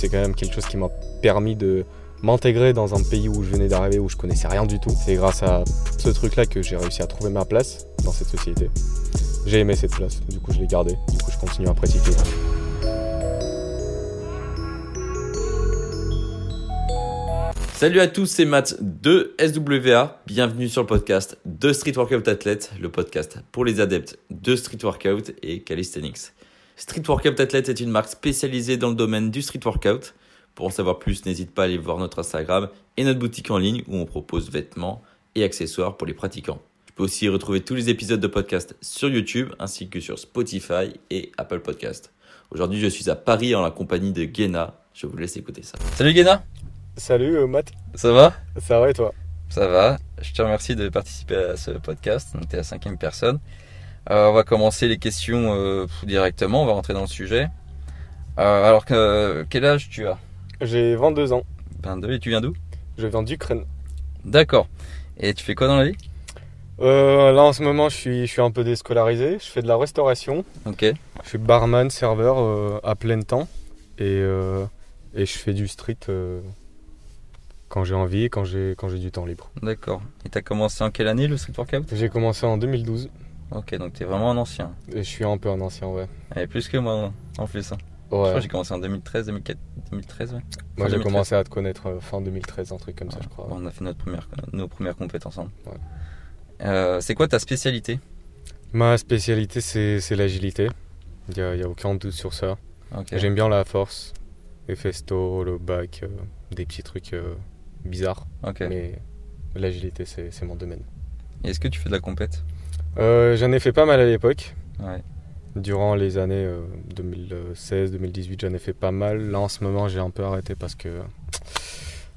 C'est quand même quelque chose qui m'a permis de m'intégrer dans un pays où je venais d'arriver, où je connaissais rien du tout. C'est grâce à ce truc-là que j'ai réussi à trouver ma place dans cette société. J'ai aimé cette place, du coup je l'ai gardée, du coup je continue à pratiquer. Salut à tous, c'est Matt de SWA. Bienvenue sur le podcast de Street Workout Athlete, le podcast pour les adeptes de Street Workout et Calisthenics. Street Workout Athlete est une marque spécialisée dans le domaine du street workout. Pour en savoir plus, n'hésite pas à aller voir notre Instagram et notre boutique en ligne où on propose vêtements et accessoires pour les pratiquants. Tu peux aussi retrouver tous les épisodes de podcast sur YouTube ainsi que sur Spotify et Apple Podcast. Aujourd'hui, je suis à Paris en la compagnie de Guéna. Je vous laisse écouter ça. Salut Guéna Salut euh, Matt, Ça va? Ça va et toi? Ça va. Je te remercie de participer à ce podcast. Tu es la cinquième personne. Euh, on va commencer les questions euh, directement. On va rentrer dans le sujet. Euh, alors, que, quel âge tu as? J'ai 22 ans, 22 et tu viens d'où? Je viens d'Ukraine. D'accord. Et tu fais quoi dans la vie? Euh, là en ce moment je suis, je suis un peu déscolarisé, je fais de la restauration, Ok. je suis barman, serveur euh, à plein temps et, euh, et je fais du street quand j'ai envie, quand j'ai quand j'ai du temps libre. D'accord. Et tu as commencé en quelle année le street workout? J'ai commencé en 2012 Ok, donc tu es vraiment un ancien. et je suis un peu un ancien, ouais. Et plus que moi en plus. hein. Je Ouais. crois que j'ai commencé en 2013, 2004, 2013, ouais. Moi j'ai 2013. commencé à te connaître euh, fin 2013, un truc comme ça je crois. On a fait notre première, nos premières compétences ensemble. Ouais. Euh, c'est quoi ta spécialité? Ma spécialité c'est l'agilité, il n'y a, y a aucun doute sur ça. Ok. J'aime bien la force, les festo, le back, euh, des petits trucs euh, bizarres, Ok. mais l'agilité c'est mon domaine. Est-ce que tu fais de la compète? Euh, J'en ai fait pas mal à l'époque. Ouais. Durant les années 2016-2018, j'en ai fait pas mal. Là, en ce moment, j'ai un peu arrêté parce que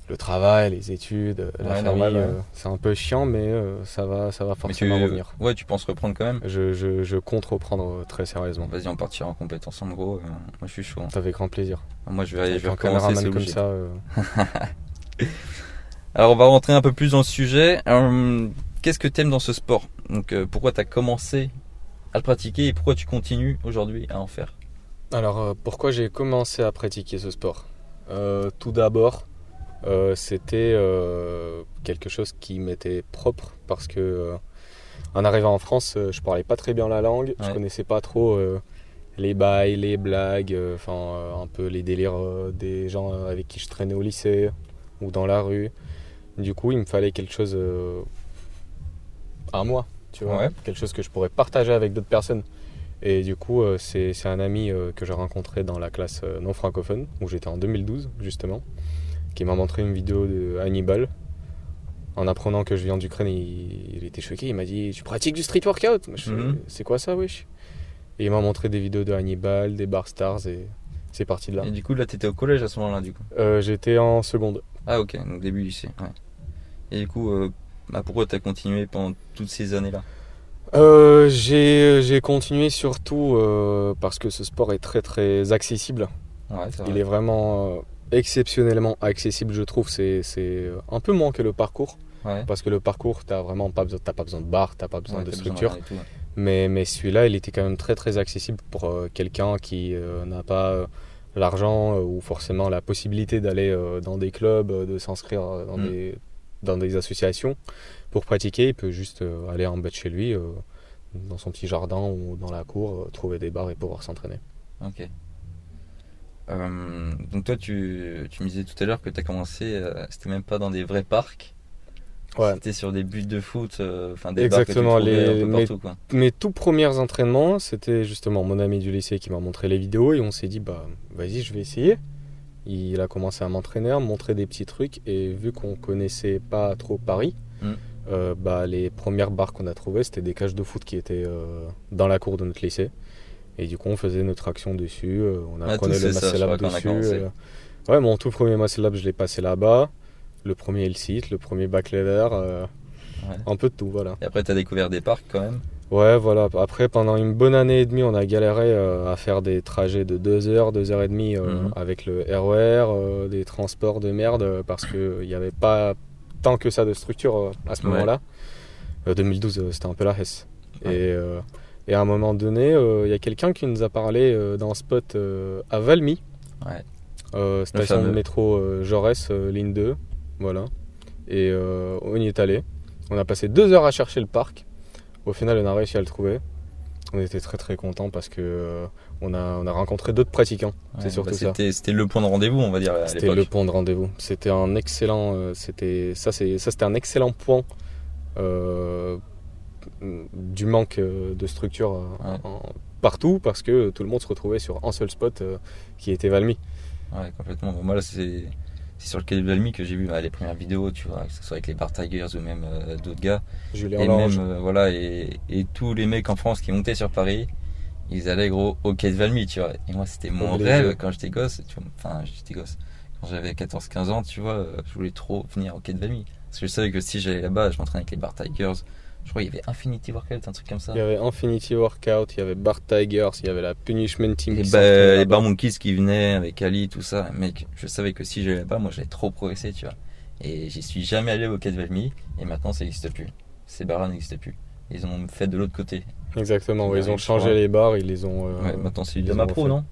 le travail, les études, la Ouais, famille, euh, c'est un peu chiant, mais euh, ça va, ça va tu... forcément revenir. Ouais, tu penses reprendre quand même? Je, je, je compte reprendre euh, très sérieusement. Vas-y, on partira en compète ensemble, gros. Euh, moi, je suis chaud. hein. Ça fait grand plaisir. Moi, je vais, je Avec vais un recommencer, comme ça. euh, Alors, on va rentrer un peu plus dans le sujet. Euh, Qu'est-ce que t'aimes dans ce sport Donc, euh, pourquoi t'as commencé à le pratiquer et pourquoi tu continues aujourd'hui à en faire Alors, euh, pourquoi j'ai commencé à pratiquer ce sport Euh, Tout d'abord, c'était quelque chose qui m'était propre parce que, en arrivant en France, je parlais pas très bien la langue, je Ouais. connaissais pas trop les bails, les blagues, enfin un peu les délires des gens avec qui je traînais au lycée ou dans la rue. Du coup, il me fallait quelque chose euh, à moi, tu vois, Ouais. quelque chose que je pourrais partager avec d'autres personnes. Et du coup, euh, c'est un ami euh, que j'ai rencontré dans la classe euh, non francophone, où j'étais en 2012, justement, qui m'a montré une vidéo de Hannibal. En apprenant que je viens d'Ukraine, il, il était choqué. Il m'a dit Tu pratiques du street workout? Mhm. C'est quoi ça, wesh? Et il m'a montré des vidéos de Hannibal, des bar stars, et c'est parti de là. Et du coup, là, t'étais au collège à ce moment-là, du coup? J'étais en seconde. Ah, ok, donc début lycée. Ouais. Et du coup, bah, pourquoi t'as continué pendant toutes ces années-là? Euh, J'ai j'ai continué surtout euh, parce que ce sport est très très accessible. Ouais, Il est vraiment euh, exceptionnellement accessible, je trouve. C'est c'est un peu moins que le parcours. Ouais. Parce que le parcours, t'as vraiment pas besoin, t'as pas besoin de barre, t'as pas besoin Ouais, de structure. tout. Mais, mais celui-là, il était quand même très très accessible pour quelqu'un qui n'a pas l'argent ou forcément la possibilité d'aller dans des clubs, de s'inscrire dans, Mm. des, dans des associations pour pratiquer. Il peut juste euh, aller en bas de chez lui, euh, dans son petit jardin ou dans la cour, euh, trouver des bars et pouvoir s'entraîner. Ok. Euh, donc toi, tu, tu me disais tout à l'heure que tu as commencé, euh, c'était même pas dans des vrais parcs, Ouais. c'était sur des buts de foot, euh, enfin des bars que tu les- un peu mais- partout, quoi. Mes tout premiers entraînements, c'était justement mon ami du lycée qui m'a montré les vidéos et on s'est dit, bah vas-y, je vais essayer. Il a commencé à m'entraîner, à me montrer des petits trucs et vu qu'on connaissait pas trop Paris, Mm. euh, bah, les premières barres qu'on a trouvées, c'était des cages de foot qui étaient euh, dans la cour de notre lycée. Et du coup, on faisait notre action dessus, euh, on Ouais, apprenait le a dessus. Ouais, mon tout premier up, je l'ai passé là-bas. Le premier le site, le premier back leather, Ouais. un peu de tout, voilà. Et après, tu as découvert des parcs quand même. Ouais, voilà. Après, pendant une bonne année et demie, on a galéré euh, à faire des trajets de 2 heures, 2 heures et demie euh, Mhm. avec le RER, euh, des transports de merde, parce qu'il n'y avait pas tant que ça de structure à ce Ouais. moment-là. Euh, 2012, euh, c'était un peu la hesse. Ouais. Et, et à un moment donné, il y a quelqu'un qui nous a parlé d'un spot à Valmy. Ouais. Station de métro Jaurès, ligne 2. Voilà. Et on y est allé. On a passé deux heures à chercher le parc. Au final, on a réussi à le trouver. On était très très contents parce que euh, on, a, on a rencontré d'autres pratiquants. C'est Ouais, surtout bah, ça. C'était le point de rendez-vous, on va dire. C'était le point de rendez-vous. C'était un excellent. euh, c'était ça, c'est ça, c'était un excellent point euh, du manque de structure Ouais. en- partout parce que tout le monde se retrouvait sur un seul spot qui était Valmy. Ouais, complètement. Bon, moi, là, c'est c'est sur le quai de Valmy que j'ai vu bah, les premières vidéos, tu vois, que ce soit avec les Bar Tigers ou même euh, d'autres gars. Julien Et Lange. même, euh, voilà, et, et tous les mecs en France qui montaient sur Paris, ils allaient gros au quai de Valmy, tu vois. Et moi, c'était mon Obligé. rêve quand j'étais gosse, tu vois. Enfin, j'étais gosse. Quand j'avais 14-15 ans, tu vois, euh, je voulais trop venir au quai de Valmy. Parce que je savais que si j'allais là-bas, je m'entraînais avec les Bar Tigers. Je crois qu'il y avait Infinity Workout, un truc comme ça. Il y avait Infinity Workout, il y avait Bar Tigers, il y avait la Punishment Team. Et bah, les. Bar Monkeys qui venaient avec Ali, tout ça. Mec, je savais que si j'allais là-bas, moi j'allais trop progresser, tu vois. Et j'y suis jamais allé au quai de Valmy, et maintenant ça n'existe plus. Ces bars-là n'existent plus. Ils ont fait de l'autre côté. Exactement, ouais, ils ont changé les bars, ils les ont. euh, ouais, maintenant c'est Dama Pro, non?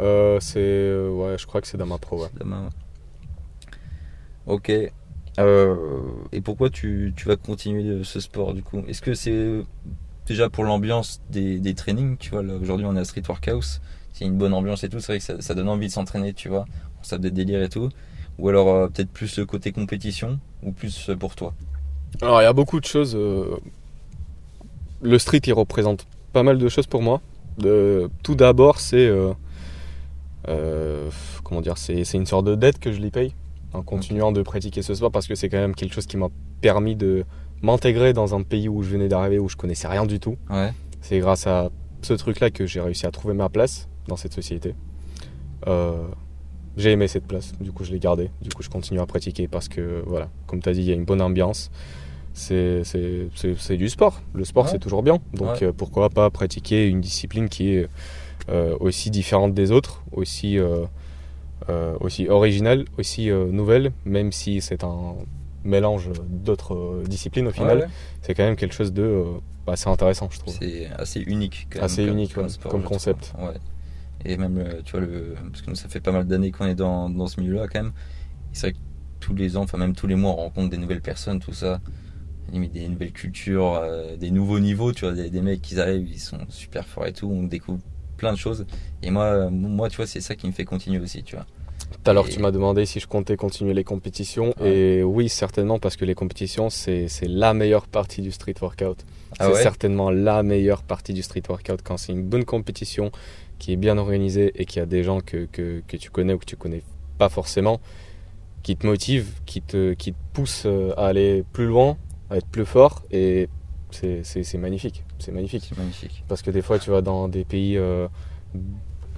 Euh, c'est euh, ouais, je crois que c'est Dama Pro. Ouais. Dama, ouais. Ok. Euh, et pourquoi tu, vas continuer ce sport du coup? Est-ce que c'est déjà pour l'ambiance des, des trainings Tu vois, aujourd'hui on est à Street Workhouse, c'est une bonne ambiance et tout, c'est vrai que ça, donne envie de s'entraîner, tu vois? On sape des délires et tout. Ou alors euh, peut-être plus le côté compétition ou plus euh, pour toi? Alors il y a beaucoup de choses. euh, Le street il représente pas mal de choses pour moi. Tout d'abord c'est euh, euh, comment dire, c'est une sorte de dette que je lui paye en continuant de pratiquer ce sport parce que c'est quand même quelque chose qui m'a permis de m'intégrer dans un pays où je venais d'arriver où je connaissais rien du tout. Ouais. C'est grâce à ce truc-là que j'ai réussi à trouver ma place dans cette société. Euh, j'ai aimé cette place, du coup je l'ai gardée, du coup je continue à pratiquer parce que, voilà, comme tu as dit, il y a une bonne ambiance. C'est du sport. Le sport Ouais. c'est toujours bien. Donc Ouais. euh, pourquoi pas pratiquer une discipline qui est euh, aussi différente des autres, aussi, aussi originale, aussi euh, nouvelle, même si c'est un mélange d'autres euh, disciplines au final. Ouais, ouais. C'est quand même quelque chose de euh, assez intéressant, je trouve. C'est assez unique quand même. Assez comme- unique, sport, comme concept. Ouais. Et même, euh, tu vois, le, parce que nous, ça fait pas mal d'années qu'on est dans, dans ce milieu-là quand même. C'est vrai que tous les ans, enfin même tous les mois, on rencontre des nouvelles personnes, tout ça. Des nouvelles cultures, euh, des nouveaux niveaux, tu vois, des, des mecs qui arrivent, ils sont super forts et tout, on découvre plein de choses. Et moi, euh, moi tu vois, c'est ça qui me fait continuer aussi, tu vois. Tout à l'heure, tu m'as demandé si je comptais continuer les compétitions. Ouais. Et oui, certainement, parce que les compétitions, c'est la meilleure partie du street workout. Ah c'est ouais certainement la meilleure partie du street workout quand c'est une bonne compétition qui est bien organisée et qu'il y a des gens que, que, que tu connais ou que tu connais pas forcément qui te motivent, qui te, qui te poussent euh, à aller plus loin, à être plus fort. Et c'est magnifique. C'est magnifique. Magnifique. Parce que des fois, tu vas dans des pays euh,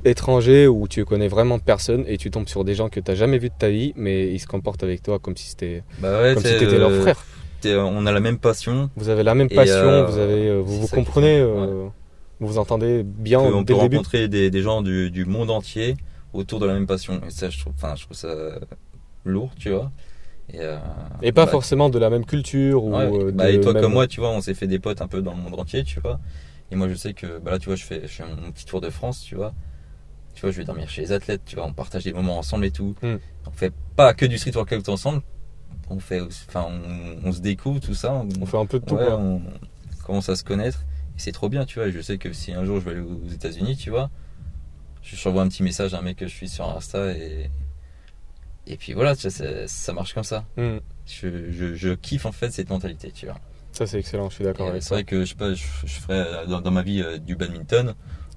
étrangers où tu connais vraiment personne et tu tombes sur des gens que tu n'as jamais vus de ta vie, mais ils se comportent avec toi comme si c'était Bah ouais, comme si leur euh, frère. on a la même passion. Vous avez la même passion, euh, vous, avez, vous vous comprenez, vous vous entendez bien on dès peut le début. rencontrer des, des gens du, du monde entier autour de la même passion. Et ça, je trouve, je trouve ça lourd, tu vois. Et, euh, Et pas bah, forcément de la même culture ou ouais, euh, bah, et toi même- comme moi, tu vois, on s'est fait des potes un peu dans le monde entier, tu vois. Et moi, je sais que, bah là, tu vois, je fais, je fais mon petit tour de France, tu vois. Tu vois, je vais dormir chez les athlètes, tu vois, on partage des moments ensemble et tout. Hmm. On fait pas que du street workout ensemble. On fait, enfin, on, on se découvre, tout ça. On fait un peu de tout. Ouais, quoi. on commence à se connaître. Et c'est trop bien, tu vois. Je sais que si un jour je vais aller aux États-Unis, tu vois, je envoie un petit message à un mec que je suis sur Insta et. Et puis voilà, ça, ça marche comme ça. Hmm. Je, je, je kiffe en fait cette mentalité, tu vois. Ça, c'est excellent, je suis d'accord euh, avec C'est vrai que je sais pas, je, je ferais euh, dans, dans ma vie euh, du badminton.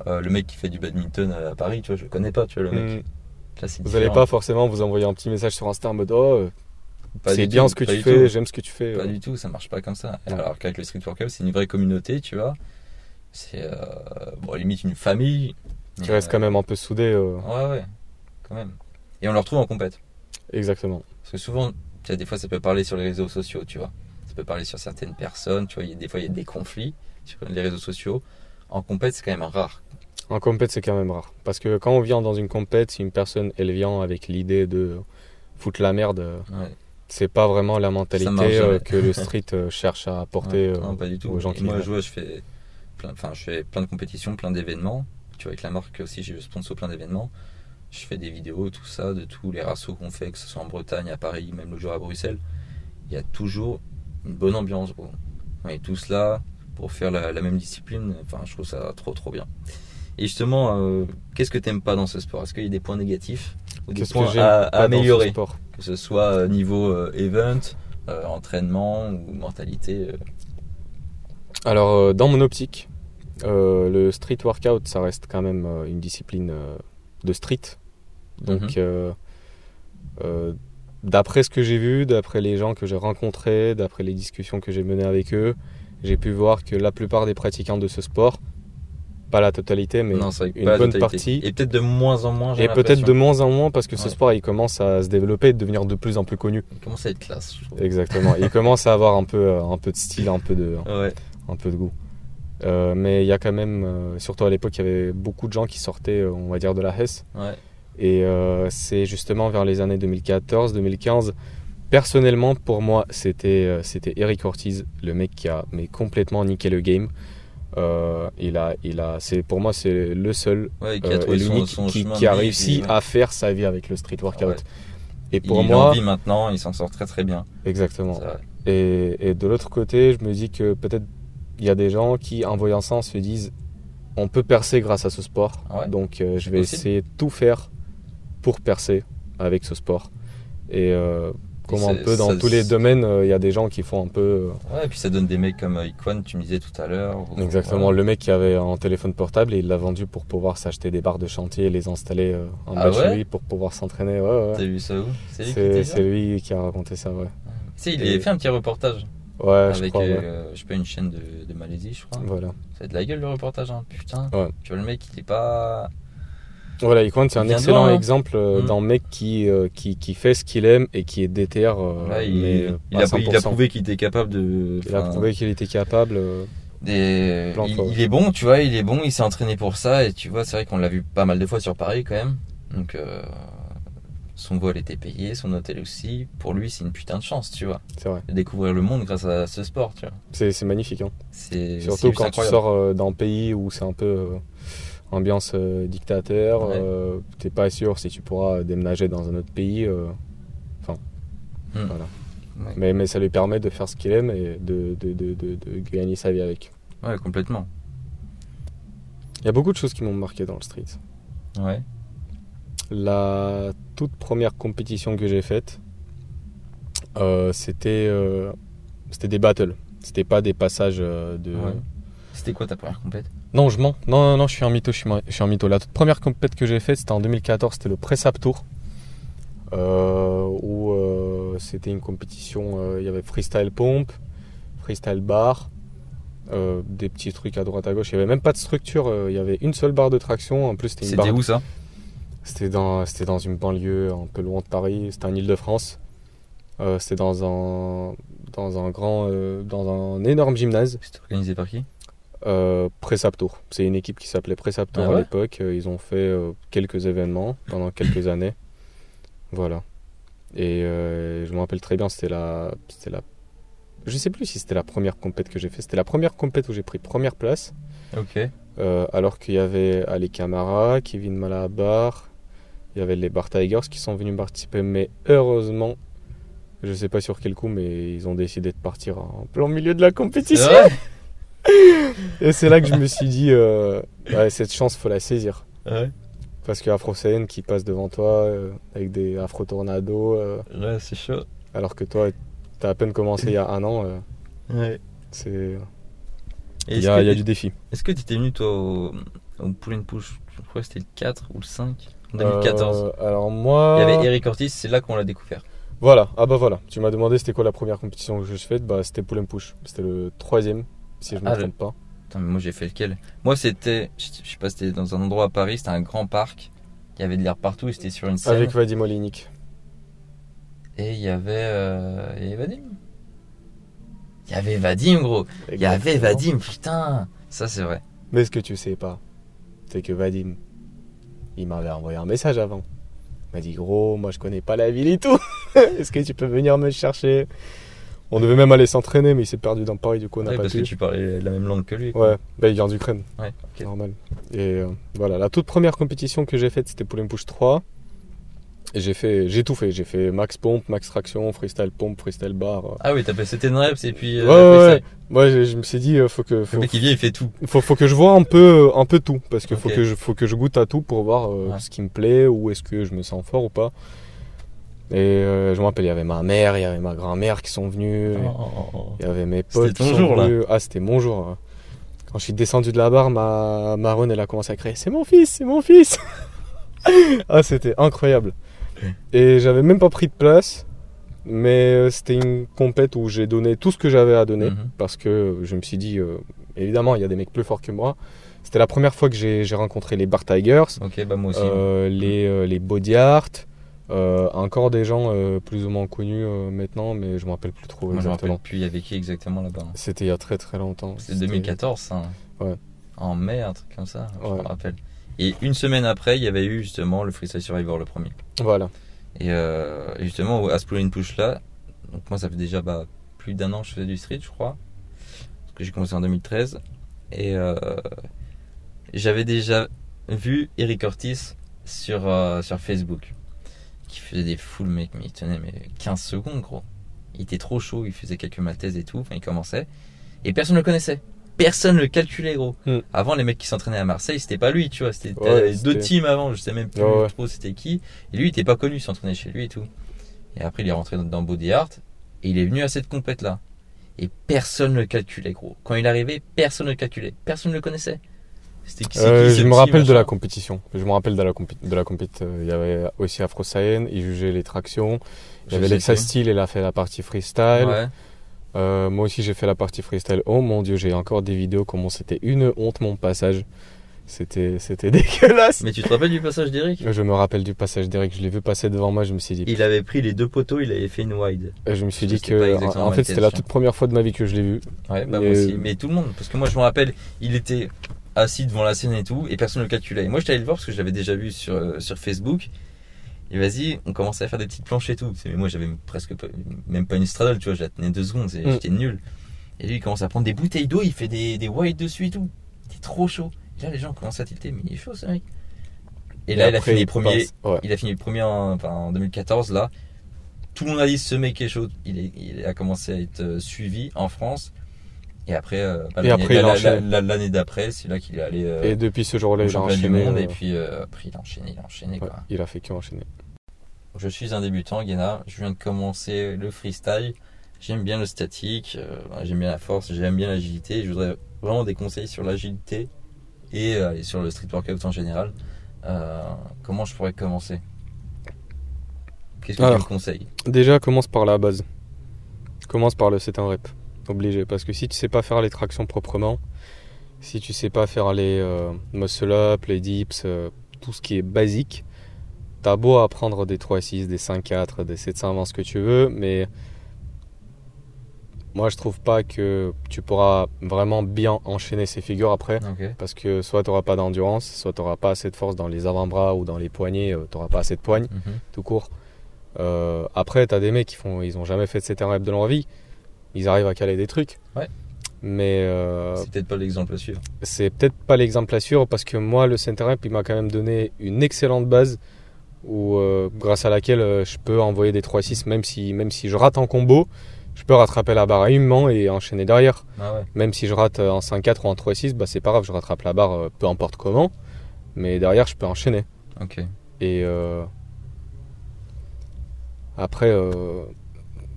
Euh, le mec qui fait du badminton à Paris, tu vois, je le connais pas, tu vois, le mec. Hmm. Là, Vous n'allez pas forcément vous envoyer un petit message sur Insta en mode oh, euh, c'est bien tout, ce que tu fais, j'aime ce que tu fais. Pas euh. du tout, ça marche pas comme ça. Ouais. Alors qu'avec le street workout, c'est une vraie communauté, tu vois. C'est euh, bon, limite une famille. Tu restes quand même un peu soudé. euh, Ouais, ouais, quand même. Et on le retrouve en compète. Exactement. Parce que souvent, tu vois, des fois, ça peut parler sur les réseaux sociaux, tu vois. Ça peut parler sur certaines personnes, tu vois. y a- Des fois, il y a des conflits sur les réseaux sociaux. En compète, c'est quand même rare. En compète, c'est quand même rare. Parce que quand on vient dans une compète, si une personne, elle vient avec l'idée de foutre la merde, Ouais. c'est pas vraiment la mentalité marche euh, que le street euh, cherche à apporter Ouais, euh, non, pas du tout. aux gens Et qui moi, je vois, je fais plein, je fais plein de compétitions, plein d'événements. Tu vois, avec la marque aussi, j'ai sponsor plein d'événements. Je fais des vidéos, tout ça, de tous les rassos qu'on fait, que ce soit en Bretagne, à Paris, même le jour à Bruxelles. Il y a toujours une bonne ambiance, gros. On est tous là pour faire la, la même discipline. Enfin, je trouve ça trop, trop bien. Et justement, euh, qu'est-ce que t'aimes pas dans ce sport? Est-ce qu'il y a des points négatifs ou des points à, à ce améliorer? sport? Que ce soit euh, niveau euh, event, euh, entraînement ou mentalité. Alors, dans mon optique, le street workout, ça reste quand même une discipline de street. Donc, Mhm. euh, euh, d'après ce que j'ai vu, d'après les gens que j'ai rencontrés, d'après les discussions que j'ai menées avec eux, j'ai pu voir que la plupart des pratiquants de ce sport, pas la totalité, mais non, une bonne totalité. partie, Et peut-être de moins en moins. et peut-être de moins en moins parce que ce sport il commence à se développer et devenir de plus en plus connu. Il commence à être classe, je trouve. Exactement. il commence à avoir un peu, euh, un peu de style, un peu de, Ouais. un peu de goût. Euh, mais il y a quand même, euh, surtout à l'époque, il y avait beaucoup de gens qui sortaient, on va dire, de la Hesse. Ouais. Et euh, c'est justement vers les années 2014-2015. Personnellement, pour moi, c'était euh, c'était Eric Ortiz, le mec qui a mais complètement niqué le game. Euh, il a, il a, c'est pour moi, c'est le seul Ouais, qui a euh, son, son qui, qui a réussi puis, ouais. à faire sa vie avec le street workout. Ouais. Et pour il moi, en vit maintenant, il s'en sort très très bien. exactement. Et, et de l'autre côté, je me dis que peut-être il y a des gens qui, en voyant ça, se disent on peut percer grâce à ce sport. Ouais. Donc euh, je vais possible. essayer de tout faire pour percer avec ce sport. Et euh, comme un peu dans ça- tous les domaines, euh, il y a des gens qui font un peu. euh, Ouais, et puis ça donne des mecs comme euh, Iquan, tu me disais tout à l'heure. ou- Exactement, voilà. le mec qui avait un téléphone portable et il l'a vendu pour pouvoir s'acheter des barres de chantier et les installer euh, en Ah bas chez ouais lui pour pouvoir s'entraîner. Ouais, ouais. T'as vu ça où? C'est lui qui lui a raconté ça, ouais. Tu sais, il Et- a fait un petit reportage Ouais, je avec, crois, euh, je sais pas, une chaîne de, de Malaisie, je crois. Voilà. Ça a de la gueule le reportage, hein, putain. Tu vois, le mec, il est pas. Voilà, Iquan, c'est un excellent loin, hein. exemple euh, Mm. d'un mec qui, euh, qui, qui fait ce qu'il aime et qui est déter. euh, Là, il, mais, il à a, il a 100%. prouvé qu'il était capable de. Il a prouvé qu'il était capable. des- il, est bon, tu vois, il est bon, il s'est entraîné pour ça, et tu vois, c'est vrai qu'on l'a vu pas mal de fois sur Paris quand même. Donc, euh, son vol était payé, son hôtel aussi. Pour lui, c'est une putain de chance, tu vois, c'est vrai. de découvrir le monde grâce à ce sport, tu vois. C'est magnifique. Hein. C'est Surtout quand incroyable. tu sors d'un pays où c'est un peu euh, ambiance euh, dictateur. Ouais. euh, T'es pas sûr si tu pourras déménager dans un autre pays. euh, Hmm. voilà. Ouais. mais, mais ça lui permet de faire ce qu'il aime et de, de, de, de, de gagner sa vie avec. Ouais, complètement. Il y a beaucoup de choses qui m'ont marqué dans le street. Ouais. La toute première compétition que j'ai faite, c'était c'était des battles. C'était pas des passages de. Ouais. C'était quoi ta première compète? Non, je mens. Non, non, non, je suis un mytho. Je suis, ma- je suis un mytho. La toute première compète que j'ai faite, c'était en 2014. C'était le Press Up Tour. euh, où euh, c'était une compétition. euh, Il y avait freestyle pompe, freestyle bar, des petits trucs à droite à gauche. Il y avait même pas de structure. Il y avait une seule barre de traction. En plus, c'était une C'était où ça? C'était dans, c'était dans une banlieue un peu loin de Paris, c'était en Ile-de-France. C'était dans un, dans un grand, dans un énorme gymnase, C'était organisé par qui? Euh, Pressap Tour. C'est une équipe qui s'appelait Pressap Tour Ah à l'époque. Euh, Ils ont fait euh, quelques événements pendant quelques années. Voilà. Et euh, je me rappelle très bien, c'était la, c'était la, je sais plus si c'était la première compète que j'ai fait. C'était la première compète où j'ai pris première place. Ok. Euh, alors qu'il y avait Ali Camara, Kevin Malabar, il y avait les Bar Tigers qui sont venus participer, mais heureusement, je sais pas sur quel coup, mais ils ont décidé de partir en plein milieu de la compétition. Et c'est là que je me suis dit, euh, ouais, cette chance, faut la saisir. Ouais. Parce que Afro qui passe devant toi euh, avec des Afro Tornado, euh, Ouais, c'est chaud. alors que toi, t'as à peine commencé il y a un an, euh, Ouais. c'est, il y a, y du défi. est-ce que t'étais venu toi au, au Pull and Push Je crois que c'était le 4 ou le 5 en 2014. Euh, alors moi, Il y avait Eric Ortiz, c'est là qu'on l'a découvert. Voilà, ah bah voilà. Tu m'as demandé c'était quoi la première compétition que j'ai faite, bah c'était pull and push. C'était le troisième, si je ne me Ah, trompe pas. Attends, mais moi j'ai fait lequel Moi c'était, je je sais pas, c'était dans un endroit à Paris, c'était un grand parc. Il y avait de l'air partout et c'était sur une scène. Avec Vadim Olinik. Et il y avait, euh, il y avait Vadim. Il y avait Vadim, gros. Il y avait Vadim, putain. Ça c'est vrai. Mais ce que tu sais pas, c'est que Vadim, il m'avait envoyé un message avant. Il m'a dit gros, moi je connais pas la ville et tout. Est-ce que tu peux venir me chercher? On devait même aller s'entraîner, mais il s'est perdu dans Paris, du coup on n'a Ouais, pas parce pu. que tu parlais la même langue que lui. Ouais, bah, il vient d'Ukraine, Ouais, ok. normal. Et euh, voilà, la toute première compétition que j'ai faite, c'était and Push 3. Et j'ai fait, j'ai tout fait. J'ai fait max pompe, max traction, freestyle pompe, freestyle bar. euh. Ah oui, t'as fait c'était une reps et puis. euh, Ouais, ouais, ça- ouais. Moi, je, me suis dit, euh, faut que, Le faut, mec il vient, il fait tout. faut, faut que je vois un peu, un peu tout, parce que faut que je, faut que je goûte à tout pour voir euh, Ouais. ce qui me plaît, ou est-ce que je me sens fort ou pas. Et euh, je me rappelle, il y avait ma mère, il y avait ma grand-mère qui sont venues, Oh. il y avait mes potes. C'était ton jour, là. Ah, c'était mon jour. hein. Quand je suis descendu de la barre, ma Marone, elle a commencé à crier, c'est mon fils, c'est mon fils. ah, c'était incroyable. Et j'avais même pas pris de place, mais euh, c'était une compète où j'ai donné tout ce que j'avais à donner Mhm. parce que je me suis dit, euh, évidemment, il y a des mecs plus forts que moi. C'était la première fois que j'ai rencontré les Bar Tigers, bah moi aussi. euh, les, les Body Art, euh, encore des gens euh, plus ou moins connus euh, maintenant, mais je me rappelle plus trop Moi je me rappelle exactement. plus, il y avait qui exactement là-bas. C'était il y a très très longtemps. C'était 2014, ça. hein. Ouais. En mai, un truc comme ça, je Ouais. me rappelle. Et une semaine après, il y avait eu justement le Freestyle Survivor, le premier. Voilà. Et euh, justement, à ce pull push là, donc moi ça fait déjà bah, plus d'un an que je faisais du street, je crois. Parce que j'ai commencé en 2013. Et j'avais déjà vu Eric Ortiz sur, sur Facebook. Qui faisait des full mec, mais il tenait mais 15 secondes, gros. Il était trop chaud, il faisait quelques maltaises et tout, enfin il commençait. Et personne ne le connaissait. Personne ne le calculait, gros. Hmm. Avant, les mecs qui s'entraînaient à Marseille, c'était pas lui, tu vois. C'était Ouais, deux teams avant, je sais même plus ouais. trop c'était qui. Et lui, il était pas connu, il s'entraînait chez lui et tout. Et après, il est rentré dans- dans Body Art. Et il est venu à cette compète là. Et personne ne le calculait, gros. Quand il arrivait, personne ne le calculait. Personne ne le connaissait. C'était qui, Euh, qui, je me rappelle de la compétition. Je me rappelle de la, compé- de la compète. euh, Il y avait aussi Afro Saiyan, il jugeait les tractions. Il y avait Lexa. Steel, elle a fait la partie freestyle. Ouais. Euh, moi aussi j'ai fait la partie freestyle. Oh mon dieu, j'ai encore des vidéos comment c'était une honte mon passage. C'était c'était dégueulasse. Mais tu te rappelles du passage d'Eric? Je me rappelle du passage d'Eric, je l'ai vu passer devant moi, je me suis dit Il avait pris les deux poteaux, il avait fait une wide. je me suis dit que en fait c'était la toute première fois de ma vie que je l'ai vu. Ouais, bah moi aussi. Mais tout le monde. Parce que moi, je me rappelle, il était assis devant la scène et tout, et personne ne le calculait. Et moi, j'étais allé le voir parce que je l'avais déjà vu sur, euh, sur Facebook. Et vas-y, on commençait à faire des petites planches et tout. Mais moi, j'avais presque pas, même pas une straddle, tu vois, je la tenais deux secondes, Mm. j'étais nul. Et lui, il commence à prendre des bouteilles d'eau, il fait des, des whites dessus et tout. Il trop chaud. Et là, les gens commencent à tilter, mais il est chaud, ce mec. Et là, il a fini premier. passe. Ouais. Il a fini premier en, enfin, en 2014 là. Tout le monde a dit ce mec est chaud. Il, est- il a commencé à être euh, suivi en France. Et après, euh, bah, Et l'année- d'après, c'est là qu'il est allé euh, Et depuis ce jour-là, il a du enchaîné. monde. euh, Et puis euh, après, il a enchaîné, il a enchaîné ouais, quoi. il a fait que enchaîner. Je suis un débutant, Guéna. Je viens de commencer le freestyle. J'aime bien le statique, j'aime bien la force, j'aime bien l'agilité. Je voudrais vraiment des conseils sur l'agilité et, et sur le street workout en général. Comment je pourrais commencer? Qu'est-ce que tu me conseilles? Déjà, commence par la base. Commence par le set un rep. Obligé. Parce que si tu sais pas faire les tractions proprement, si tu sais pas faire les euh, muscle up, les dips, euh, tout ce qui est basique, t'as beau apprendre des 3-6, des 5-4, des 720, ce que tu veux, mais moi je trouve pas que tu pourras vraiment bien enchaîner ces figures après. Parce que soit tu n'auras pas d'endurance, soit tu n'auras pas assez de force dans les avant-bras ou dans les poignets, tu n'auras pas assez de poigne Mhm. tout court. Euh, après, t'as des mecs qui font, ils ont jamais fait de cette rep de leur vie. Ils arrivent à caler des trucs. Ouais. Mais euh, C'est peut-être pas l'exemple à suivre. c'est peut-être pas l'exemple à suivre parce que moi, le center il m'a quand même donné une excellente base où, euh, grâce à laquelle euh, je peux envoyer des 3-6 même si, même si je rate en combo. Je peux rattraper la barre à humement et enchaîner derrière. Ah ouais. Même si je rate en 5-4 ou en 3-6, bah c'est pas grave, je rattrape la barre peu importe comment. Mais derrière, je peux enchaîner. Ok. Et après,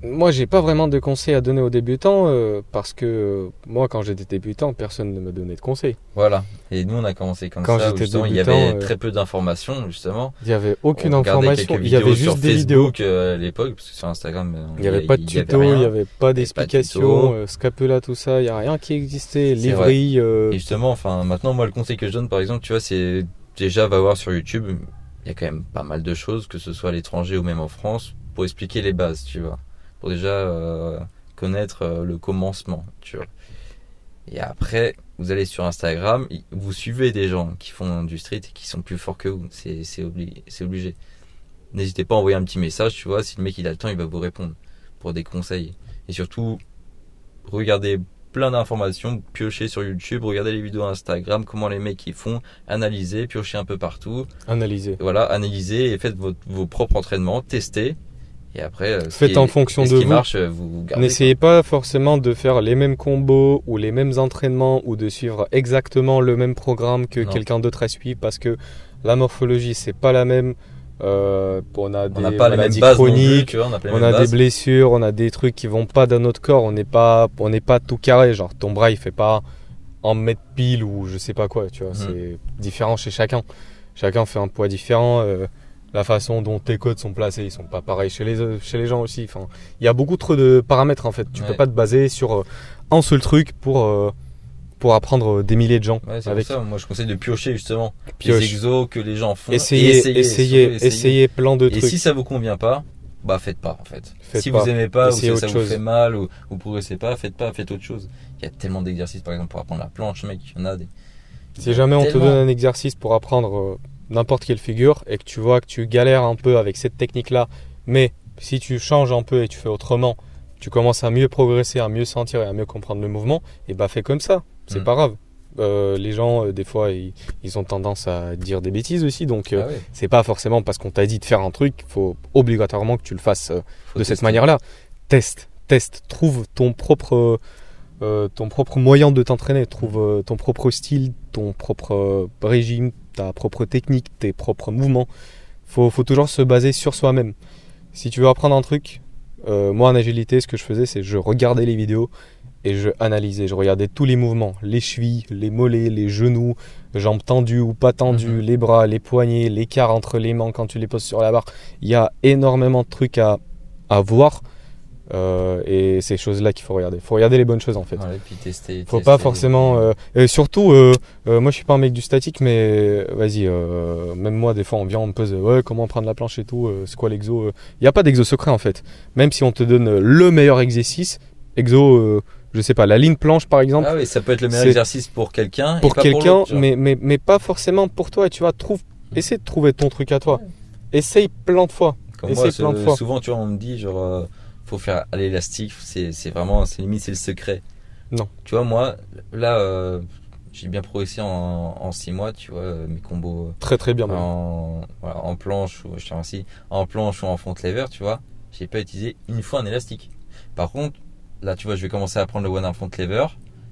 moi, j'ai pas vraiment de conseils à donner aux débutants euh, parce que euh, moi, quand j'étais débutant, personne ne me donnait de conseils. Voilà. Et nous, on a commencé comme Quand ça. justement, il y débutant, avait euh, très peu d'informations, justement. Il y avait aucune On information, il y avait vidéos juste sur des vidéos. Facebook euh, à l'époque, parce que sur Instagram, Il n'y avait pas de tuto, il n'y avait pas d'explication, scapula, tout ça, il n'y a rien qui existait. Livry, euh, Et justement, enfin, maintenant, moi, le conseil que je donne, par exemple, tu vois, c'est déjà, va voir sur YouTube. Il y a quand même pas mal de choses, que ce soit à l'étranger ou même en France, pour expliquer les bases, tu vois. Pour déjà euh, connaître euh, le commencement, tu vois. Et après, vous allez sur Instagram, vous suivez des gens qui font du street et qui sont plus forts que vous. C'est c'est obli- c'est obligé. N'hésitez pas à envoyer un petit message, tu vois. Si le mec il a le temps, il va vous répondre pour des conseils. et surtout regardez plein d'informations, piochez sur YouTube, regardez les vidéos Instagram, comment les mecs ils font, analysez, piochez un peu partout. Analysez. Voilà, analysez et faites vos, vos propres entraînements, testez. Et après, euh, ce Faites qui en fonction ce de qui vous. marche, euh, vous. N'essayez pas forcément de faire les mêmes combos ou les mêmes entraînements ou de suivre exactement le même programme que quelqu'un d'autre a suivi parce que la morphologie c'est pas la même. Euh, on a des On pas maladies plus, chroniques, vois, on a on des bases. blessures, on a des trucs qui vont pas dans notre corps. On n'est pas, on n'est pas tout carré. Genre ton bras il fait pas en mètre pile ou je sais pas quoi. Tu vois, Mhm. c'est différent chez chacun. Chacun fait un poids différent. euh, la façon dont tes côtes sont placées, ils sont pas pareils chez les chez les gens aussi. Enfin, il y a beaucoup trop de paramètres en fait. Tu Ouais. peux pas te baser sur euh, un seul truc pour euh, pour apprendre euh, des milliers de gens. Ouais, c'est avec ça, moi je conseille de piocher justement pioche. les exos que les gens font. Essayez, Et essayez, surtout, essayez, plein de Et trucs. si ça vous convient pas, bah faites pas en fait. Faites si pas. vous aimez pas ou Essayez si ça vous fait mal ou vous progressez pas, faites pas, faites autre chose. Il y a tellement d'exercices par exemple pour apprendre la planche, mec, il y en a des. Si jamais on te donne un exercice pour apprendre n'importe quelle figure et que tu vois que tu galères un peu avec cette technique-là, mais si tu changes un peu et tu fais autrement, tu commences à mieux progresser, à mieux sentir et à mieux comprendre le mouvement, et bah fais comme ça. C'est Mm. pas grave. Euh, les gens, euh, des fois, ils, ils ont tendance à dire des bêtises aussi, donc euh, Ah ouais, c'est pas forcément parce qu'on t'a dit de faire un truc, faut obligatoirement que tu le fasses de cette manière-là. Teste, teste, trouve ton propre, ton propre moyen de t'entraîner, trouve ton propre style, ton propre régime, ta propre technique, tes propres mouvements. Faut, faut toujours se baser sur soi-même. Si tu veux apprendre un truc, euh, moi en agilité, ce que je faisais, c'est je regardais les vidéos et je analysais, je regardais tous les mouvements, les chevilles, les mollets, les genoux, jambes tendues ou pas tendues, Mhm. les bras, les poignets, l'écart entre les mains quand tu les poses sur la barre. Il y a énormément de trucs à, à voir euh, et ces choses-là qu'il faut regarder. Il faut regarder les bonnes choses en fait. Voilà, et puis tester. Faut tester. pas forcément. euh, et surtout, euh, euh, moi je suis pas un mec du statique, mais vas-y, même moi des fois on vient, on me pose, ouais, comment prendre la planche et tout, c'est quoi l'exo Il n'y a pas d'exo secret en fait. Même si on te donne le meilleur exercice, exo, je sais pas, la ligne planche par exemple, Ah oui, ça peut être le meilleur exercice pour quelqu'un. pour quelqu'un, mais, mais, mais pas forcément pour toi. Et tu vois, trouve, essaie de trouver ton truc à toi. Essaye plein de fois. Comme essaye moi, plein de fois. souvent, tu vois, on me dit, genre, faut faire à l'élastique, c'est, c'est vraiment, c'est limite, c'est le secret. Non. Tu vois, moi, là, euh, j'ai bien progressé en, en six mois, tu vois, euh, mes combos Très très bien. en, voilà, en planche, ou, je remercie, en planche ou en front lever, tu vois, j'ai pas utilisé une fois un élastique. Par contre, là, tu vois, je vais commencer à apprendre le one arm front lever.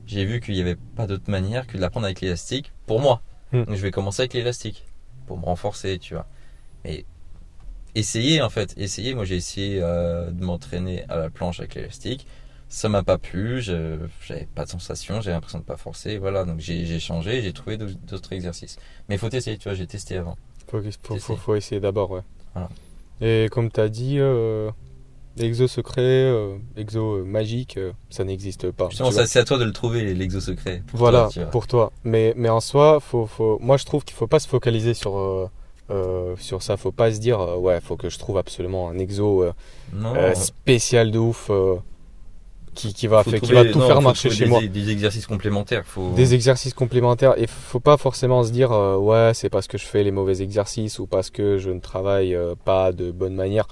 J'ai vu qu'il y avait pas d'autre manière que de l'apprendre avec l'élastique pour moi. Hmm. Donc, je vais commencer avec l'élastique pour me renforcer, tu vois. Mais essayez en fait, essayez. Moi, j'ai essayé euh, de m'entraîner à la planche avec l'élastique. Ça m'a pas plu, j'avais pas de sensation, j'avais l'impression de pas forcer, voilà. Donc j'ai j'ai changé, j'ai trouvé d'autres exercices. Mais il faut tester, tu vois, j'ai testé avant. Faut, faut, faut, Essaye. faut essayer d'abord, ouais. Voilà. Et comme tu as dit, euh, exo secret, euh, exo magique, euh, ça n'existe pas. C'est à toi de le trouver, l'exo secret. pour Voilà, toi, pour toi. Mais, mais en soi, faut, faut... moi je trouve qu'il faut pas se focaliser sur, euh, sur ça. Faut pas se dire, euh, ouais, faut que je trouve absolument un exo euh, euh, spécial de ouf euh, qui, qui va, fait- qui va tout non, faire marcher chez des, moi. Des exercices complémentaires. Faut... Des exercices complémentaires et faut pas forcément se dire ouais c'est parce que je fais les mauvais exercices ou parce que je ne travaille pas de bonne manière.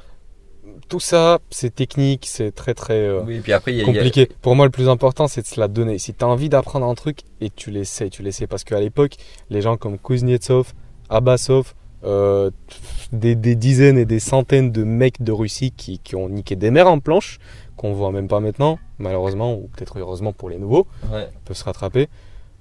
Tout ça c'est technique, c'est très très euh, Oui, puis après, il y a- il y a, compliqué. Pour moi le plus important c'est de se la donner. Si tu as envie d'apprendre un truc et tu l'essaies, tu l'essaies parce qu'à l'époque les gens comme Kuznetsov, Abbasov, euh, des, des dizaines et des centaines de mecs de Russie qui, qui ont niqué des mers en planche qu'on voit même pas maintenant malheureusement ou peut-être heureusement pour les nouveaux ouais. peuvent se rattraper.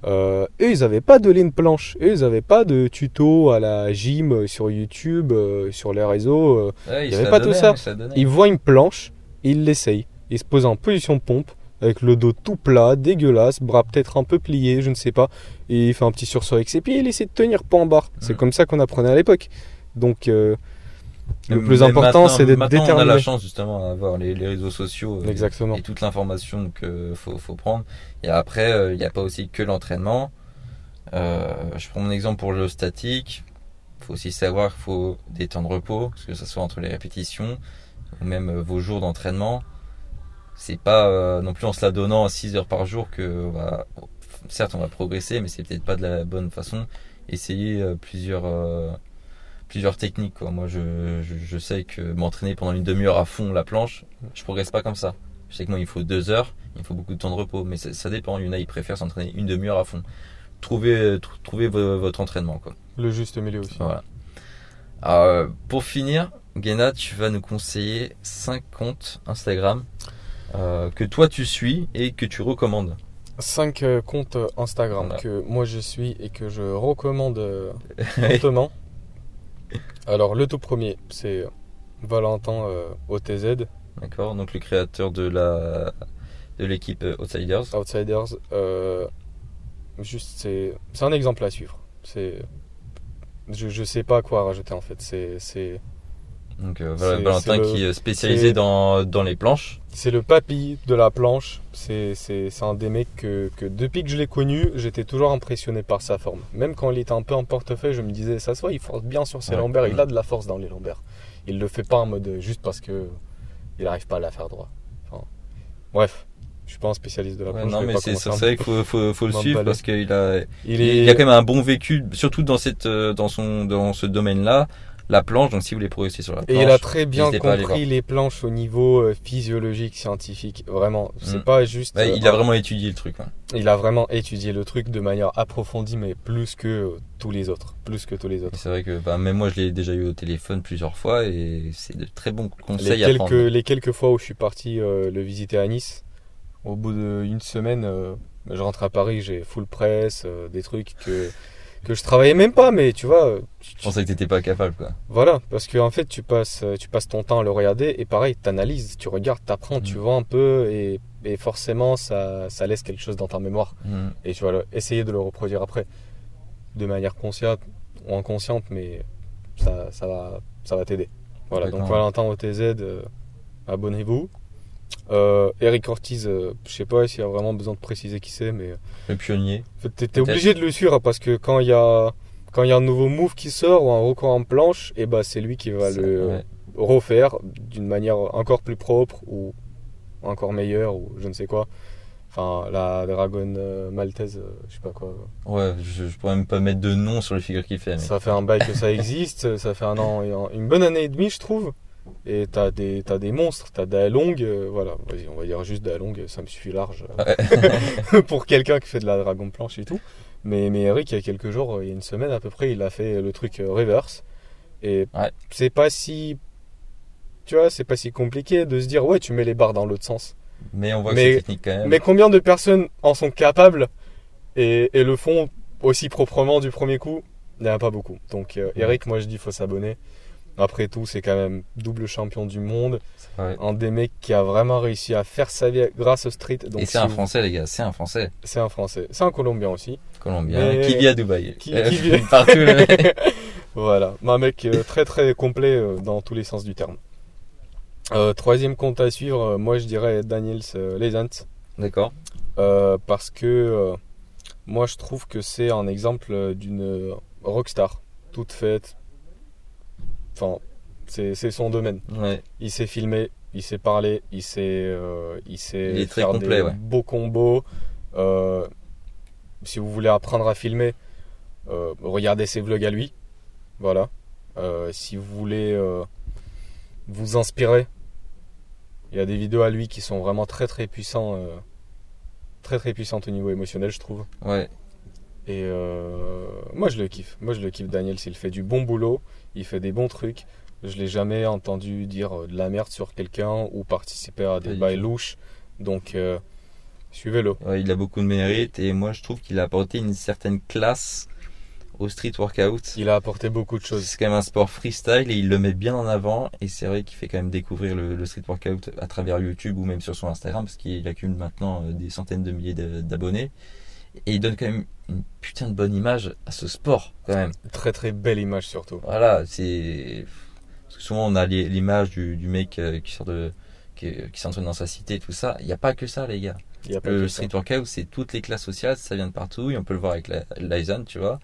Euh, eux, ils n'avaient pas de ligne planche. Eux, ils n'avaient pas de tuto à la gym euh, sur YouTube, euh, sur les réseaux. Ouais, avait la pas tout ça. Ils voient une planche, ils l'essayent. Ils se posent en position de pompe, avec le dos tout plat, dégueulasse, bras peut-être un peu pliés, je ne sais pas. Et il fait un petit sursaut avec ses pieds, il essaie de tenir pas en barre. C'est Mm. comme ça qu'on apprenait à l'époque. Donc, euh, le Même plus important, c'est d'être maintenant, On a déterminé. la chance justement d'avoir les, les réseaux sociaux euh, Exactement. et toute l'information que faut, faut prendre. Et après, euh, il n'y a pas aussi que l'entraînement. Euh, je prends mon exemple pour le statique. Il faut aussi savoir qu'il faut des temps de repos, que ce soit entre les répétitions ou même euh, vos jours d'entraînement. C'est pas euh, non plus en se la donnant 6 heures par jour que on va- certes on va progresser, mais c'est peut-être pas de la bonne façon. Essayez euh, plusieurs euh, plusieurs techniques. Quoi. Moi, je, je, je sais que m'entraîner pendant une demi-heure à fond la planche, je progresse pas comme ça. Je sais que moi, il faut deux heures, il faut beaucoup de temps de repos, mais ça, ça dépend. Il y en a, ils préfèrent s'entraîner une demi-heure à fond. Trouvez, tr- trouvez votre entraînement, quoi. Le juste milieu aussi. Voilà. Alors, euh, pour finir, Guéna, tu vas nous conseiller 5 comptes Instagram euh, que toi tu suis et que tu recommandes. 5 comptes euh, Instagram Voilà. que moi je suis et que je recommande euh, fortement. Alors le tout premier, c'est Valentin euh, OTZ, D'accord, donc le créateur de la de l'équipe euh, Outsiders. Outsiders. euh, juste, c'est c'est un exemple à suivre. C'est je, je sais pas quoi rajouter en fait. C'est c'est Donc euh, voilà, Valentin le- qui est spécialisé c'est- dans, dans les planches. c'est le papy de la planche. C'est un des mecs que, que depuis que je l'ai connu, j'étais toujours impressionné par sa forme. Même quand il était un peu en portefeuille, je me disais ça se voit, il force bien sur ses Ouais. lombaires. Il a de la force dans les lombaires. Il le fait pas en mode euh, juste parce que il arrive pas à la faire droit. Enfin, bref, je suis pas un spécialiste de la Ouais, planche. non mais c'est vrai qu'il faut, faut, faut le suivre parce qu'il a Il il, est il a quand même un bon vécu, surtout dans cette euh, dans son dans ce domaine-là, la planche. Donc si vous voulez progresser sur la Et planche, il a très bien à compris les planches au niveau euh, physiologique, scientifique. Vraiment, c'est Mm. pas juste. Ouais, euh, il a vraiment étudié le truc. ouais. il a vraiment étudié le truc de manière approfondie, mais plus que euh, tous les autres. Plus que tous les Et autres. C'est vrai que bah, même moi je l'ai déjà eu au téléphone plusieurs fois et c'est de très bons Les conseils à quelques, prendre. les quelques fois où je suis parti euh, le visiter à Nice, au bout d'une semaine, euh, je rentre à Paris, j'ai full press, euh, des trucs que, que je travaillais même pas, mais tu vois, tu- Je pensais que t'étais pas capable quoi. voilà, parce que en fait, tu passes, euh, tu passes ton temps à le regarder et pareil, t'analyses, tu regardes, t'apprends, tu Mm. vois un peu et, et forcément, ça, ça laisse quelque chose dans ta mémoire Mm. et tu vas le- essayer de le reproduire après, de manière consciente ou inconsciente, mais ça, ça va, ça va t'aider. Voilà, donc. Valentin OTZ, euh, abonnez-vous. Euh, Eric Ortiz, euh, je sais pas s'il y a vraiment besoin de préciser qui c'est, mais Le pionnier. en fait, t'es obligé de le suivre parce que quand il y a quand il y a un nouveau move qui sort ou un record en planche, et bah c'est lui qui va Ça, le ouais. refaire d'une manière encore plus propre ou encore meilleure ou je ne sais quoi. Enfin, la Dragon euh, Maltaise, euh, je sais pas quoi. Ouais, je, je pourrais même pas mettre de nom sur les figures qu'il fait. Mais... Ça fait un bail que ça existe, ça fait un an, une bonne année et demie, je trouve. Et t'as des, t'as des monstres, t'as Daelong, euh, voilà, vas-y, on va dire juste Daelong, ça me suffit large euh, pour quelqu'un qui fait de la dragon planche et tout. Mais, mais Eric, il y a quelques jours, il y a une semaine à peu près, il a fait le truc euh, reverse. Et Ouais. c'est pas si. Tu vois, c'est pas si compliqué de se dire, ouais, tu mets les barres dans l'autre sens. Mais on voit Mais- que c'est technique quand même. Mais combien de personnes en sont capables et, et le font aussi proprement du premier coup? Il n'y en a pas beaucoup. Donc euh, Eric, moi je dis faut s'abonner. Après tout, c'est quand même double champion du monde. Un des mecs qui a vraiment réussi à faire sa vie grâce au street. Donc Et c'est si un vous- français les gars, c'est un français. C'est un français. C'est un colombien aussi. Colombien. Mais- Qui vit à Dubaï. Qui- Euh, qui vit- Partout. Voilà. Un mec euh, très très complet euh, dans tous les sens du terme. Euh, troisième compte à suivre, moi je dirais Daniels Lesant. D'accord. Euh, parce que moi je trouve que c'est un exemple d'une rockstar toute faite. Enfin, c'est son domaine. Ouais. Il sait filmer, il sait parler, il sait, euh, il sait Il est très faire complet, des ouais. beaux combos. Euh, si vous voulez apprendre à filmer, euh, regardez ses vlogs à lui. Voilà. Euh, si vous voulez vous inspirer, il y a des vidéos à lui qui sont vraiment très très puissants, euh, très très puissantes au niveau émotionnel, je trouve. Ouais. Et euh, moi je le kiffe. Moi je le kiffe. Daniel, s'il fait du bon boulot, il fait des bons trucs. Je l'ai jamais entendu dire euh, de la merde sur quelqu'un ou participer à des bails louches. Donc euh, suivez-le. Ouais, il a beaucoup de mérite et moi je trouve qu'il a apporté une certaine classe au street workout. Il a apporté beaucoup de choses. C'est quand même un sport freestyle et il le met bien en avant et c'est vrai qu'il fait quand même découvrir le, le street workout à travers YouTube ou même sur son Instagram parce qu'il accumule maintenant des centaines de milliers d'abonnés et il donne quand même une putain de bonne image à ce sport quand même. Très très belle image surtout. Voilà, c'est parce que souvent on a l'image du, du mec euh, qui sort de qui, qui s'entraîne dans sa cité tout ça. Il n'y a pas que ça les gars. Y a pas Le street workout, c'est toutes les classes sociales, ça vient de partout, et on peut le voir avec Lysan, tu vois.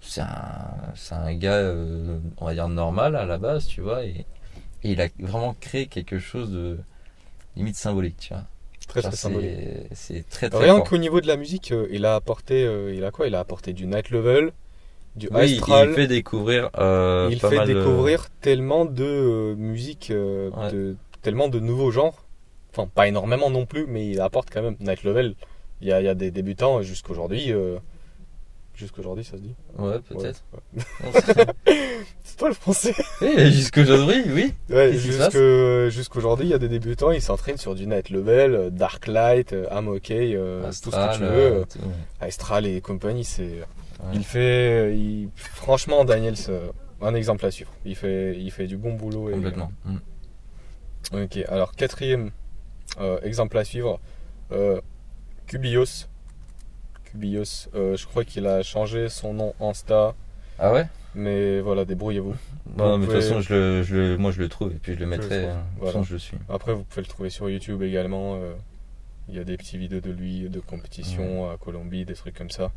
C'est un, gars, euh, on va dire, normal à la base, tu vois, et, et il a vraiment créé quelque chose de limite symbolique, tu vois. Très très symbolique. c'est, très très Rien qu'au niveau de la musique, euh, il a apporté, euh, il a quoi? Il a apporté du night level, du Oui, astral. il fait découvrir euh, il pas fait mal de- découvrir tellement de euh, musique, euh, Ouais. de, tellement de nouveaux genres Enfin, pas énormément non plus, mais il apporte quand même. Night Level, il y a, il y a des débutants jusqu'aujourd'hui. Jusqu'aujourd'hui, ça se dit Ouais, peut-être. ouais. C'est toi le français Et jusqu'aujourd'hui, oui. Ouais, jusqu'aujourd'hui, il y a des débutants, ils s'entraînent sur du Night Level, euh, Dark Light, euh, I'm OK, euh, tout ce que tu veux. euh. Astral et compagnie, c'est. Il fait. il- Franchement, Daniel, c'est un exemple à suivre. Il fait, il fait du bon boulot. Et... Complètement. Mm. Ok, alors quatrième euh, exemple à suivre, Cubios. Cubios, euh, je crois qu'il a changé son nom Insta, Ah ouais? Mais voilà, débrouillez-vous. Bon, mais de toute façon, je le, je le- moi je le trouve et puis je le mettrai. euh, De toute voilà. façon, je le suis. Après, vous pouvez le trouver sur YouTube également. euh, Il y a des petits vidéos de lui, de compétition à Colombie, des trucs comme ça.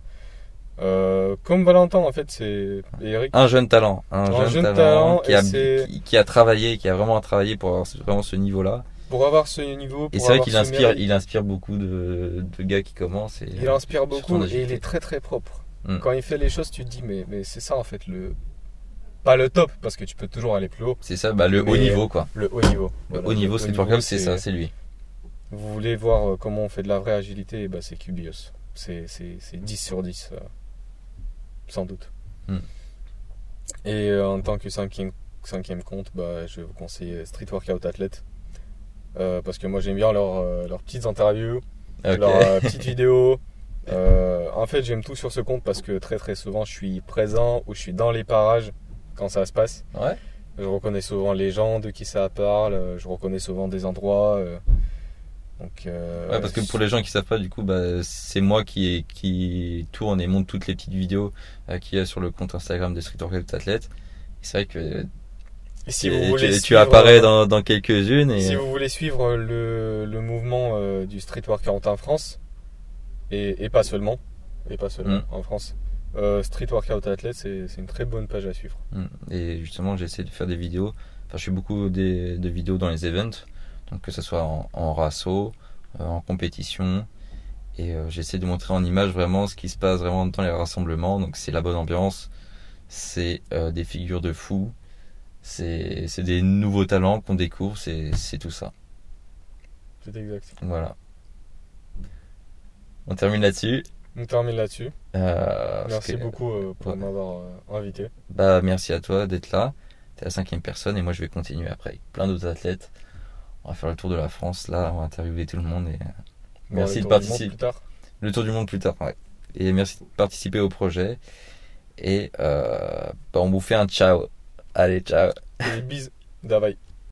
Euh, comme Valentin, en fait, c'est Eric. Un jeune talent. Un, Un jeune, jeune talent, talent, qui, a, qui, qui a travaillé, qui a vraiment travaillé pour avoir vraiment ce niveau-là. Pour avoir ce niveau, Et c'est vrai qu'il inspire, mérite, il inspire beaucoup de, de gars qui commencent. Et, il inspire beaucoup et il est très très propre. Mm. Quand il fait les choses, tu te dis, mais, mais c'est ça en fait, le. Pas le top, parce que tu peux toujours aller plus haut. C'est ça, bah, le haut niveau quoi. Le haut niveau. Le Voilà, haut niveau le Street Workout, c'est ça, c'est lui. Vous voulez voir euh, comment on fait de la vraie agilité, ben, c'est Cubios. C'est c'est- c'est 10 sur 10, euh, sans doute. Hmm. Et euh, en tant que cinquième, cinquième compte, bah, je vais vous conseiller Street Workout Athlete. Euh, parce que moi j'aime bien leurs euh, petites interviews, leurs euh, petites vidéos. En fait, j'aime tout sur ce compte parce que très très souvent je suis présent ou je suis dans les parages quand ça se passe. Ouais. Je reconnais souvent les gens de qui ça parle, je reconnais souvent des endroits. donc, euh, Ouais, parce que pour les gens qui savent pas, du coup, bah, c'est moi qui, qui tourne et monte toutes les petites vidéos euh, qu'il y a sur le compte Instagram de Street Workout Athlète. C'est vrai que Et si tu, vous voulez tu- tu suivre, apparais euh, dans, dans quelques-unes et Si vous voulez suivre le, le mouvement euh, du street workout en France, et, et pas seulement, et pas seulement Mm. en France, euh, Street Workout Athlete, c'est c'est une très bonne page à suivre. Mm. Et justement, j'essaie de faire des vidéos. Enfin, je fais beaucoup des, de vidéos dans les events, donc que ce soit en, en rasso, euh, en compétition. Et j'essaie de montrer en image vraiment ce qui se passe vraiment dans les rassemblements. Donc c'est la bonne ambiance, c'est des figures de fous, c'est des nouveaux talents qu'on découvre, c'est tout ça. C'est exact. Voilà. On termine là-dessus. On termine là-dessus. Euh, Merci que- beaucoup euh, pour ouais. m'avoir euh, invité. Bah, merci à toi d'être là. T'es la cinquième personne et moi je vais continuer après avec plein d'autres athlètes. On va faire le tour de la France là, on va interviewer tout le monde et Bon, Merci le de tour du monde participer. Plus tard. le tour du monde plus tard. Ouais. Et merci de participer au projet. Et bah, on vous fait un ciao. Allez, ciao. Et bis, Davai.